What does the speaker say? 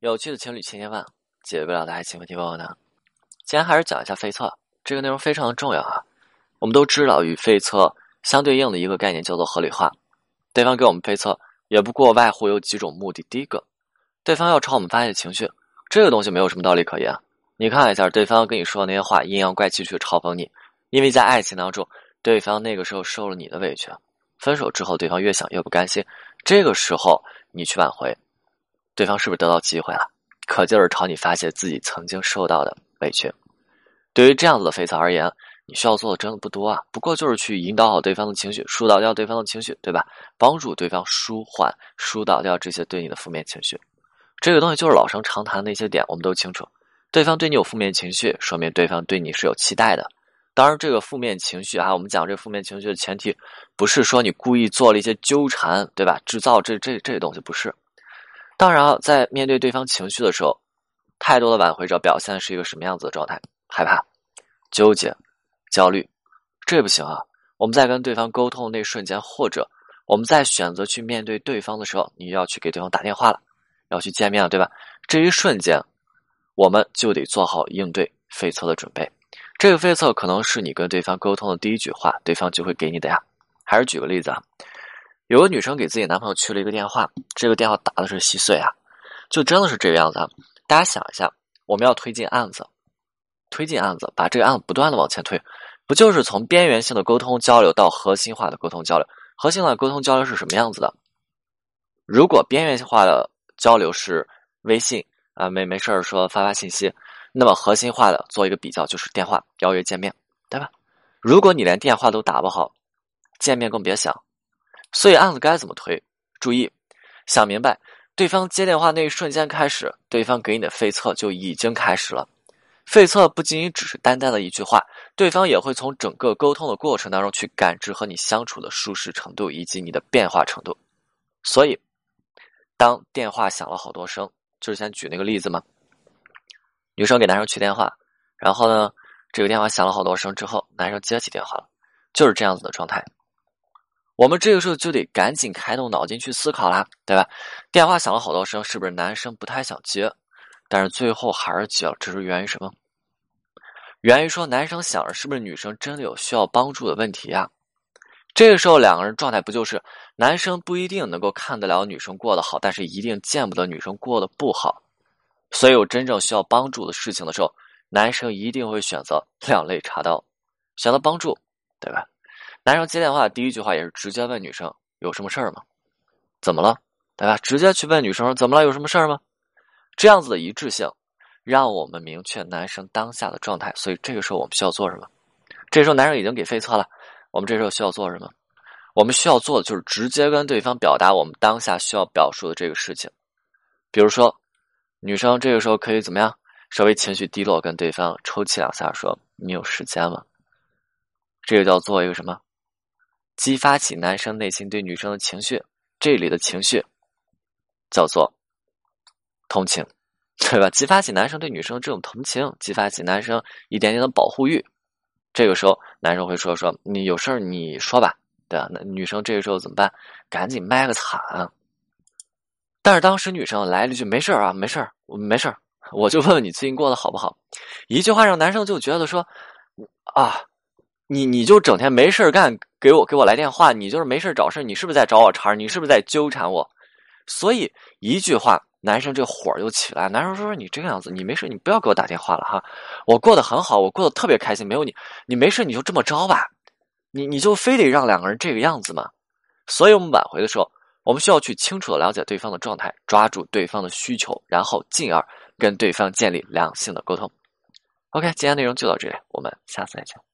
有趣的情侣千千万，解决不了的爱情问题问问呢。今天还是讲一下费测，这个内容非常的重要啊。我们都知道，与费测相对应的一个概念叫做合理化。对方给我们费测，也不过外乎有几种目的。第一个，对方要朝我们发泄情绪，这个东西没有什么道理可言。你看一下，对方跟你说的那些话，阴阳怪气去嘲讽你，因为在爱情当中，对方那个时候受了你的委屈，分手之后，对方越想越不甘心，这个时候你去挽回。对方是不是得到机会了？可劲儿朝你发泄自己曾经受到的委屈。对于这样子的废材而言，你需要做的真的不多啊，不过就是去引导好对方的情绪，疏导掉对方的情绪，对吧？帮助对方舒缓、疏导掉这些对你的负面情绪。这个东西就是老生常谈的一些点，我们都清楚。对方对你有负面情绪，说明对方对你是有期待的。当然，这个负面情绪啊，我们讲这负面情绪的前提，不是说你故意做了一些纠缠，对吧？制造这这这东西不是。当然，在面对对方情绪的时候，太多的挽回者表现是一个什么样子的状态？害怕、纠结、焦虑，这不行啊！我们在跟对方沟通的那瞬间，或者我们在选择去面对对方的时候，你要去给对方打电话了，要去见面了，对吧？这一瞬间，我们就得做好应对废策的准备。这个废策可能是你跟对方沟通的第一句话，对方就会给你的呀。还是举个例子啊。有个女生给自己男朋友去了一个电话，这个电话打的是稀碎啊，就真的是这个样子啊！大家想一下，我们要推进案子，推进案子，把这个案子不断的往前推，不就是从边缘性的沟通交流到核心化的沟通交流？核心化的沟通交流是什么样子的？如果边缘化的交流是微信啊，没没事儿说发发信息，那么核心化的做一个比较就是电话邀约见面，对吧？如果你连电话都打不好，见面更别想。所以案子该怎么推？注意，想明白，对方接电话那一瞬间开始，对方给你的费测就已经开始了。费测不仅仅只是单单的一句话，对方也会从整个沟通的过程当中去感知和你相处的舒适程度以及你的变化程度。所以，当电话响了好多声，就是先举那个例子嘛，女生给男生去电话，然后呢，这个电话响了好多声之后，男生接起电话了，就是这样子的状态。我们这个时候就得赶紧开动脑筋去思考啦，对吧？电话响了好多声，是不是男生不太想接？但是最后还是接了，这是源于什么？源于说男生想着是不是女生真的有需要帮助的问题呀？这个时候两个人状态不就是男生不一定能够看得了女生过得好，但是一定见不得女生过得不好。所以有真正需要帮助的事情的时候，男生一定会选择两肋插刀，选择帮助，对吧？男生接电话第一句话也是直接问女生有什么事儿吗？怎么了？对吧？直接去问女生怎么了？有什么事儿吗？这样子的一致性，让我们明确男生当下的状态。所以这个时候我们需要做什么？这时候男生已经给废测了，我们这时候需要做什么？我们需要做的就是直接跟对方表达我们当下需要表述的这个事情。比如说，女生这个时候可以怎么样？稍微情绪低落，跟对方抽泣两下，说：“你有时间吗？”这个叫做一个什么？激发起男生内心对女生的情绪，这里的情绪叫做同情，对吧？激发起男生对女生这种同情，激发起男生一点点的保护欲。这个时候，男生会说：“说你有事儿你说吧，对吧？”那女生这个时候怎么办？赶紧卖个惨。但是当时女生来了一句：“没事儿啊，没事儿，我没事儿，我就问问你最近过得好不好。”一句话让男生就觉得说：“啊。”你你就整天没事干，给我给我来电话，你就是没事找事你是不是在找我茬你是不是在纠缠我？所以一句话，男生这火就起来。男生说：“你这个样子，你没事，你不要给我打电话了哈。我过得很好，我过得特别开心，没有你，你没事你就这么着吧。你你就非得让两个人这个样子吗？所以我们挽回的时候，我们需要去清楚的了解对方的状态，抓住对方的需求，然后进而跟对方建立良性的沟通。OK，今天内容就到这里，我们下次再见。